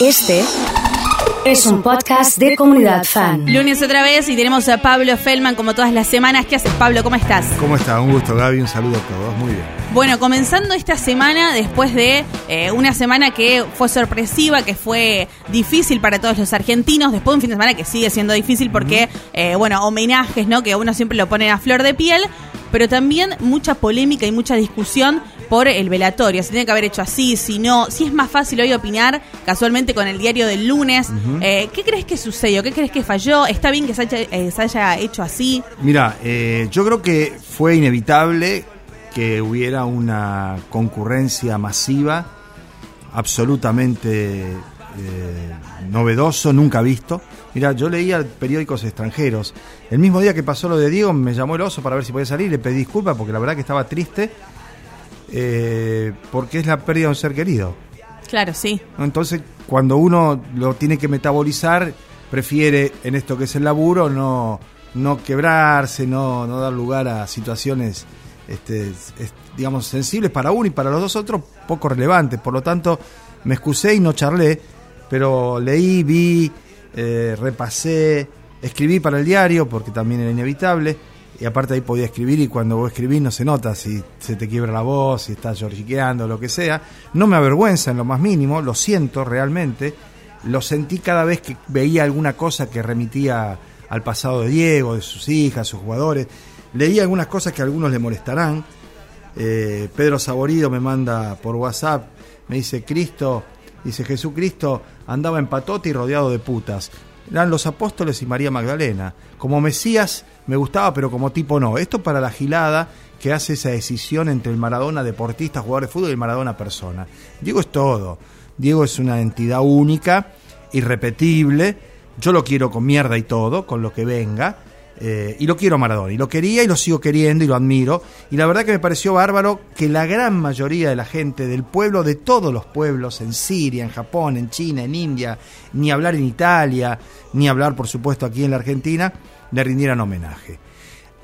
Este es un podcast de comunidad fan. Lunes otra vez y tenemos a Pablo Feldman como todas las semanas. ¿Qué haces, Pablo? ¿Cómo estás? ¿Cómo estás? Un gusto, Gaby. Un saludo a todos. Muy bien. Bueno, comenzando esta semana, después de eh, una semana que fue sorpresiva, que fue difícil para todos los argentinos, después de un fin de semana que sigue siendo difícil porque, eh, bueno, homenajes, ¿no? Que uno siempre lo pone a flor de piel, pero también mucha polémica y mucha discusión por el velatorio. Se tiene que haber hecho así, si no, si es más fácil hoy opinar casualmente con el diario del lunes. Eh, ¿Qué crees que sucedió? ¿Qué crees que falló? ¿Está bien que se haya, eh, se haya hecho así? Mira, eh, yo creo que fue inevitable que hubiera una concurrencia masiva, absolutamente novedoso, nunca visto. Mira, yo leía periódicos extranjeros. El mismo día que pasó lo de Diego, me llamó el oso para ver si podía salir. Le pedí disculpas porque la verdad que estaba triste eh, porque es la pérdida de un ser querido. Claro, sí. Entonces, cuando uno lo tiene que metabolizar, prefiere en esto que es el laburo no, no quebrarse, no, no dar lugar a situaciones, este, digamos, sensibles para uno y para los dos otros, poco relevantes. Por lo tanto, me excusé y no charlé, pero leí, vi, eh, repasé, escribí para el diario, porque también era inevitable y aparte ahí podía escribir y cuando vos escribís no se nota si se te quiebra la voz, si estás lloriqueando, lo que sea. No me avergüenza en lo más mínimo, lo siento realmente. Lo sentí cada vez que veía alguna cosa que remitía al pasado de Diego, de sus hijas, sus jugadores. Leí algunas cosas que a algunos le molestarán. Eh, Pedro Saborido me manda por WhatsApp, me dice, Cristo, dice Jesucristo andaba en patote y rodeado de putas eran los apóstoles y María Magdalena. Como Mesías me gustaba, pero como tipo no. Esto para la gilada que hace esa decisión entre el Maradona deportista, jugador de fútbol y el Maradona persona. Diego es todo. Diego es una entidad única, irrepetible. Yo lo quiero con mierda y todo, con lo que venga. Eh, y lo quiero a Maradona, y lo quería y lo sigo queriendo y lo admiro. Y la verdad que me pareció bárbaro que la gran mayoría de la gente del pueblo, de todos los pueblos, en Siria, en Japón, en China, en India, ni hablar en Italia, ni hablar por supuesto aquí en la Argentina, le rindieran homenaje.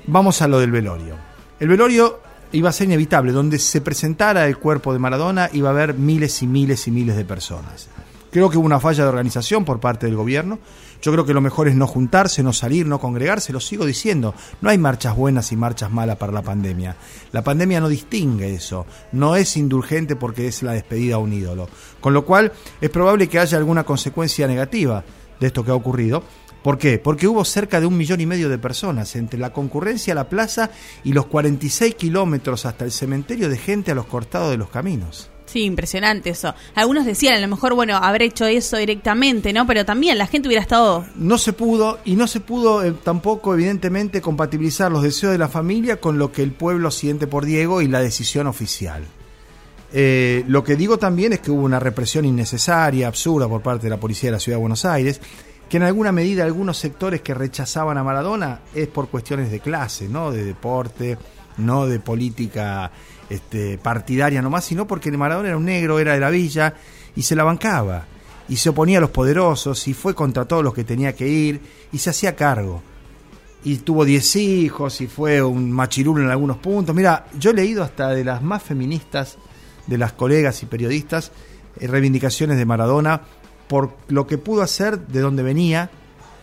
Vamos a lo del velorio. El velorio iba a ser inevitable, donde se presentara el cuerpo de Maradona iba a haber miles y miles y miles de personas. Creo que hubo una falla de organización por parte del gobierno. Yo creo que lo mejor es no juntarse, no salir, no congregarse, lo sigo diciendo. No hay marchas buenas y marchas malas para la pandemia. La pandemia no distingue eso. No es indulgente porque es la despedida a un ídolo. Con lo cual es probable que haya alguna consecuencia negativa de esto que ha ocurrido. ¿Por qué? Porque hubo cerca de un millón y medio de personas entre la concurrencia a la plaza y los 46 kilómetros hasta el cementerio de gente a los cortados de los caminos. Sí, impresionante eso. Algunos decían, a lo mejor, bueno, haber hecho eso directamente, ¿no? Pero también la gente hubiera estado... No se pudo, y no se pudo eh, tampoco, evidentemente, compatibilizar los deseos de la familia con lo que el pueblo siente por Diego y la decisión oficial. Eh, lo que digo también es que hubo una represión innecesaria, absurda por parte de la policía de la Ciudad de Buenos Aires, que en alguna medida algunos sectores que rechazaban a Maradona es por cuestiones de clase, no de deporte, no de política este, partidaria nomás, sino porque Maradona era un negro, era de la villa y se la bancaba y se oponía a los poderosos y fue contra todos los que tenía que ir y se hacía cargo. Y tuvo 10 hijos y fue un machirulo en algunos puntos. Mira, yo he leído hasta de las más feministas, de las colegas y periodistas, eh, reivindicaciones de Maradona por lo que pudo hacer, de dónde venía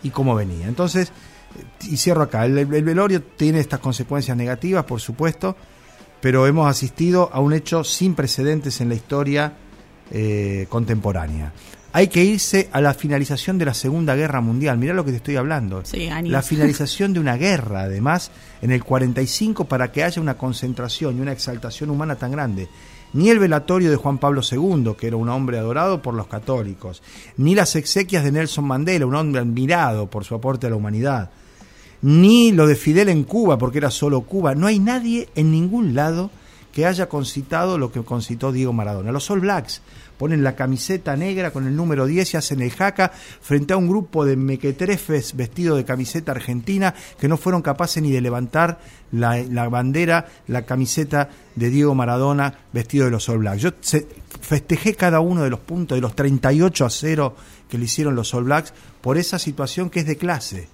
y cómo venía. Entonces, eh, y cierro acá, el velorio tiene estas consecuencias negativas, por supuesto, pero hemos asistido a un hecho sin precedentes en la historia eh, contemporánea. Hay que irse a la finalización de la Segunda Guerra Mundial. Mirá lo que te estoy hablando. la finalización de una guerra, además, en el 45 para que haya una concentración y una exaltación humana tan grande. Ni el velatorio de Juan Pablo II, que era un hombre adorado por los católicos, ni las exequias de Nelson Mandela, un hombre admirado por su aporte a la humanidad, ni lo de Fidel en Cuba, porque era solo Cuba. No hay nadie en ningún lado que haya concitado lo que concitó Diego Maradona. Los All Blacks ponen la camiseta negra con el número 10 y hacen el jaca frente a un grupo de mequetrefes vestidos de camiseta argentina que no fueron capaces ni de levantar la, bandera, la camiseta de Diego Maradona vestido de los All Blacks. Yo festejé cada uno de los puntos, de los 38 a 0 que le hicieron los All Blacks por esa situación que es de clase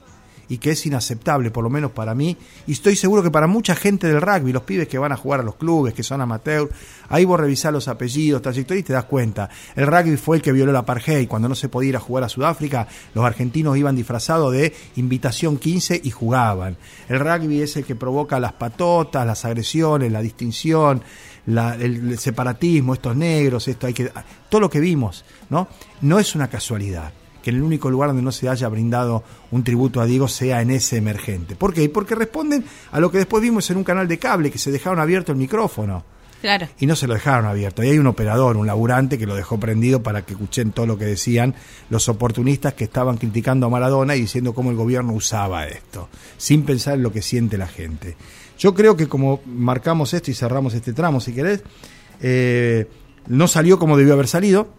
y que es inaceptable, por lo menos para mí, y estoy seguro que para mucha gente del rugby, los pibes que van a jugar a los clubes, que son amateur, ahí vos revisás los apellidos, trayectorias y te das cuenta. El rugby fue el que violó la apartheid, cuando no se podía ir a jugar a Sudáfrica, los argentinos iban disfrazados de invitación 15 y jugaban. El rugby es el que provoca las patotas, las agresiones, la distinción, el, separatismo, estos negros, esto hay que todo lo que vimos, ¿no? No es una casualidad que en el único lugar donde no se haya brindado un tributo a Diego sea en ese emergente. ¿Por qué? Porque responden a lo que después vimos en un canal de cable, que se dejaron abierto el micrófono. Claro. Y no se lo dejaron abierto. Y hay un operador, un laburante que lo dejó prendido para que escuchen todo lo que decían los oportunistas que estaban criticando a Maradona y diciendo cómo el gobierno usaba esto, sin pensar en lo que siente la gente. Yo creo que como marcamos esto y cerramos este tramo, si querés, eh, no salió como debió haber salido,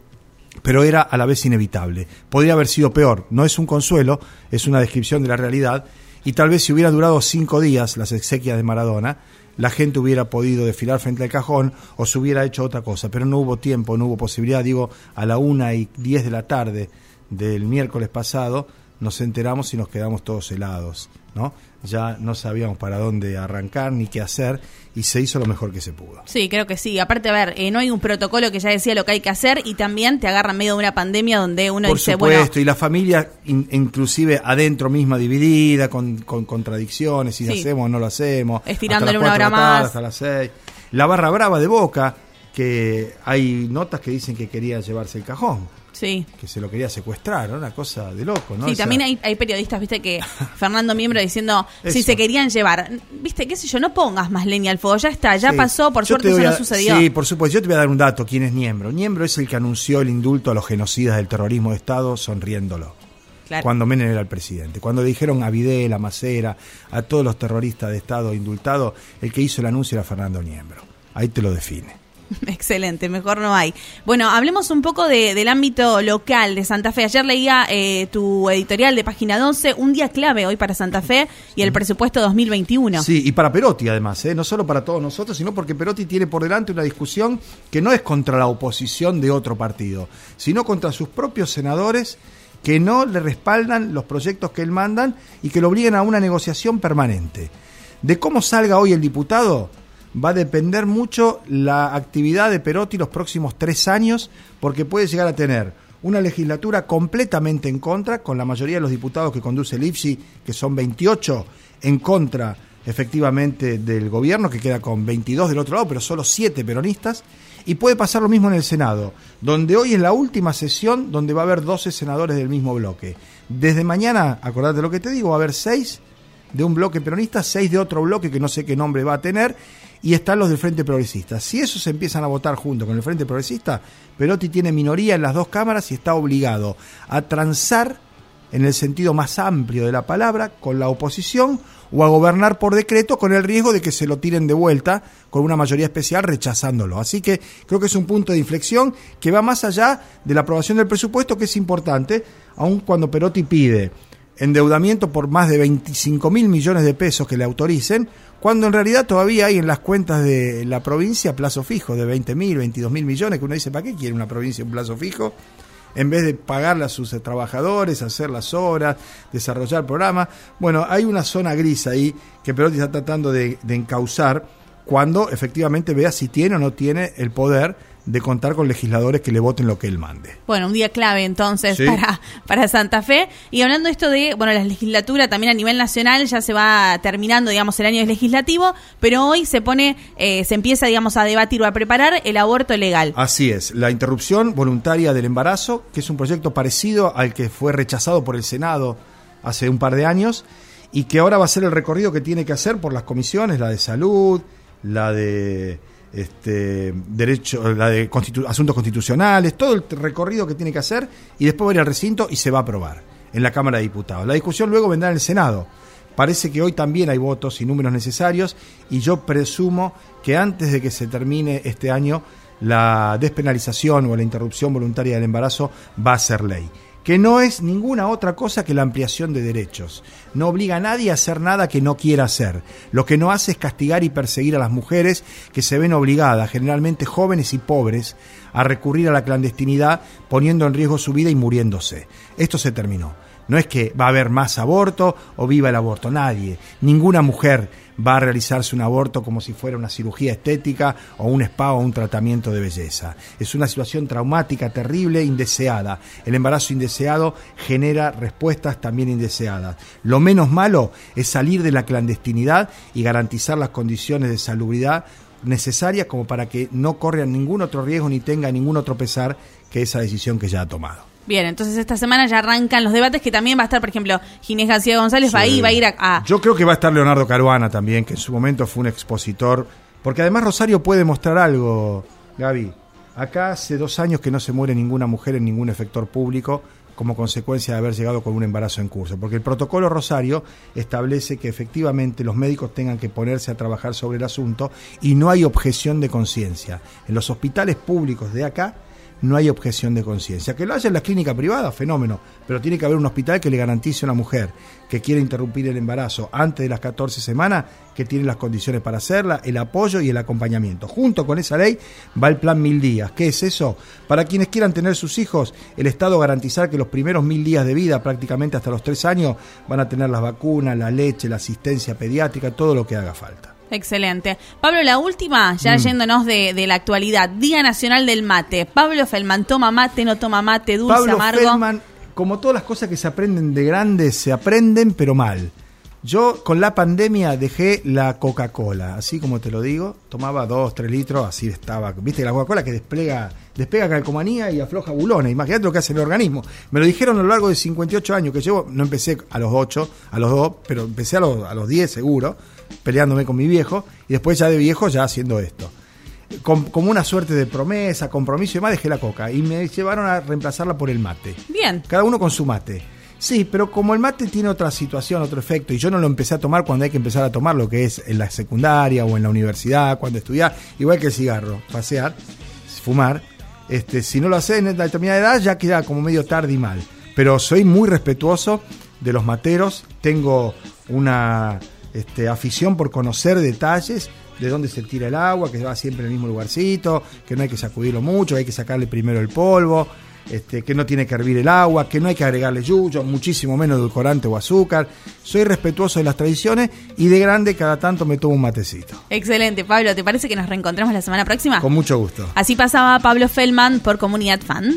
pero era a la vez inevitable. Podría haber sido peor. No es un consuelo, es una descripción de la realidad. Y tal vez si hubiera durado cinco días las exequias de Maradona, la gente hubiera podido desfilar frente al cajón o se hubiera hecho otra cosa. Pero no hubo tiempo, no hubo posibilidad. Digo, a la una y diez de la tarde del miércoles pasado nos enteramos y nos quedamos todos helados. ¿No? Ya no sabíamos para dónde arrancar ni qué hacer y se hizo lo mejor que se pudo. Sí, creo que sí. Aparte, a ver, eh, no hay un protocolo que ya decía lo que hay que hacer y también te agarra en medio de una pandemia donde uno Por dice, supuesto, y la familia inclusive adentro misma dividida, con, contradicciones, si lo hacemos o no lo hacemos. Estirándole una hora más. Hasta las seis. La barra brava de Boca, que hay notas que dicen que quería llevarse el cajón. Sí. Que se lo quería secuestrar, una cosa de loco, ¿no? Sí, también hay, periodistas, viste, que Fernando Miembro diciendo si se querían llevar. Viste, qué sé yo, no pongas más leña al fuego, ya está, ya pasó, por suerte eso no sucedió. Sí, por supuesto, yo te voy a dar un dato, ¿quién es Niembro? Niembro es el que anunció el indulto a los genocidas del terrorismo de Estado sonriéndolo. Cuando Menem era el presidente. Cuando dijeron a Videla, a Macera, a todos los terroristas de Estado indultados, el que hizo el anuncio era Fernando Niembro. Ahí te lo define. Excelente, mejor no hay. Bueno, hablemos un poco del ámbito local de Santa Fe. Ayer leía eh, tu editorial de página 12, un día clave hoy para Santa Fe y el presupuesto 2021. Sí, y para Perotti además, ¿eh? no solo para todos nosotros, sino porque Perotti tiene por delante una discusión que no es contra la oposición de otro partido, sino contra sus propios senadores que no le respaldan los proyectos que él mandan y que lo obliguen a una negociación permanente. De cómo salga hoy el diputado, va a depender mucho la actividad de Perotti los próximos tres años, porque puede llegar a tener una legislatura completamente en contra, con la mayoría de los diputados que conduce el IFSI, que son 28, en contra efectivamente del gobierno, que queda con 22 del otro lado, pero solo 7 peronistas, y puede pasar lo mismo en el Senado, donde hoy es la última sesión donde va a haber 12 senadores del mismo bloque. Desde mañana, acordate lo que te digo, va a haber 6 de un bloque peronista, 6 de otro bloque que no sé qué nombre va a tener, y están los del Frente Progresista. Si esos empiezan a votar junto con el Frente Progresista, Perotti tiene minoría en las dos cámaras y está obligado a transar en el sentido más amplio de la palabra con la oposición o a gobernar por decreto con el riesgo de que se lo tiren de vuelta con una mayoría especial rechazándolo. Así que creo que es un punto de inflexión que va más allá de la aprobación del presupuesto, que es importante, aun cuando Perotti pide endeudamiento por más de 25 mil millones de pesos que le autoricen, cuando en realidad todavía hay en las cuentas de la provincia plazo fijo de 20 mil, 22 mil millones, que uno dice, ¿para qué quiere una provincia un plazo fijo? En vez de pagarle a sus trabajadores, hacer las horas, desarrollar programas. Bueno, hay una zona gris ahí que Perotti está tratando de, de encauzar cuando efectivamente vea si tiene o no tiene el poder de contar con legisladores que le voten lo que él mande. Bueno, un día clave entonces para, para Santa Fe. Y hablando esto de, bueno, la legislatura también a nivel nacional ya se va terminando, digamos, el año legislativo, pero hoy se pone, eh, se empieza, digamos, a debatir o a preparar el aborto legal. Así es, la interrupción voluntaria del embarazo, que es un proyecto parecido al que fue rechazado por el Senado hace un par de años y que ahora va a ser el recorrido que tiene que hacer por las comisiones, la de salud, la de este, derecho, la de asuntos constitucionales, todo el recorrido que tiene que hacer y después va a ir al recinto y se va a aprobar en la Cámara de Diputados. La discusión luego vendrá en el Senado. Parece que hoy también hay votos y números necesarios y yo presumo que antes de que se termine este año la despenalización o la interrupción voluntaria del embarazo va a ser ley que no es ninguna otra cosa que la ampliación de derechos. No obliga a nadie a hacer nada que no quiera hacer. Lo que no hace es castigar y perseguir a las mujeres que se ven obligadas, generalmente jóvenes y pobres, a recurrir a la clandestinidad poniendo en riesgo su vida y muriéndose. Esto se terminó. No es que va a haber más aborto o viva el aborto, nadie. Ninguna mujer va a realizarse un aborto como si fuera una cirugía estética o un spa o un tratamiento de belleza. Es una situación traumática, terrible, indeseada. El embarazo indeseado genera respuestas también indeseadas. Lo menos malo es salir de la clandestinidad y garantizar las condiciones de salubridad necesarias como para que no corran ningún otro riesgo ni tenga ningún otro pesar que esa decisión que ya ha tomado. Bien, entonces esta semana ya arrancan los debates que también va a estar, por ejemplo, Ginés García González va ahí, va a ir a, Yo creo que va a estar Leonardo Caruana también, que en su momento fue un expositor, porque además Rosario puede mostrar algo, Gaby. Acá hace dos años que no se muere ninguna mujer en ningún efector público como consecuencia de haber llegado con un embarazo en curso, porque el protocolo Rosario establece que efectivamente los médicos tengan que ponerse a trabajar sobre el asunto y no hay objeción de conciencia. En los hospitales públicos de acá no hay objeción de conciencia. Que lo haya en la clínica privada, fenómeno, pero tiene que haber un hospital que le garantice a una mujer que quiere interrumpir el embarazo antes de las 14 semanas, que tiene las condiciones para hacerla, el apoyo y el acompañamiento. Junto con esa ley va el plan mil días. ¿Qué es eso? Para quienes quieran tener sus hijos, el Estado garantizar que los primeros mil días de vida, prácticamente hasta los tres años, van a tener las vacunas, la leche, la asistencia pediátrica, todo lo que haga falta. Excelente. Pablo, la última, ya mm. yéndonos de, la actualidad, Día Nacional del Mate. Pablo Felman, ¿toma mate, no toma mate, dulce, Pablo amargo? Feldman, como todas las cosas que se aprenden de grandes, se aprenden, pero mal. Yo con la pandemia dejé la Coca-Cola, así como te lo digo, tomaba dos, tres litros, así estaba. Viste la Coca-Cola que desplega, despega calcomanía y afloja bulones. Imagínate lo que hace el organismo. Me lo dijeron a lo largo de 58 años que llevo, no empecé a los 8, a los 2, pero empecé a los, a los 10 seguro peleándome con mi viejo, y después ya de viejo ya haciendo esto. como una suerte de promesa, compromiso y demás, dejé la coca y me llevaron a reemplazarla por el mate. Bien. Cada uno con su mate. Sí, pero como el mate tiene otra situación, otro efecto, y yo no lo empecé a tomar cuando hay que empezar a tomar lo que es en la secundaria o en la universidad, cuando estudiar, igual que el cigarro, pasear, fumar, este, si no lo haces en determinada edad ya queda como medio tarde y mal. Pero soy muy respetuoso de los materos, tengo una este, afición por conocer detalles de dónde se tira el agua, que va siempre en el mismo lugarcito, que no hay que sacudirlo mucho, hay que sacarle primero el polvo, este, que no tiene que hervir el agua, que no hay que agregarle yuyo, muchísimo menos edulcorante o azúcar. Soy respetuoso de las tradiciones y de grande cada tanto me tomo un matecito. Excelente, Pablo. ¿Te parece que nos reencontramos la semana próxima? Con mucho gusto. Así pasaba Pablo Feldman por Comunidad Fan.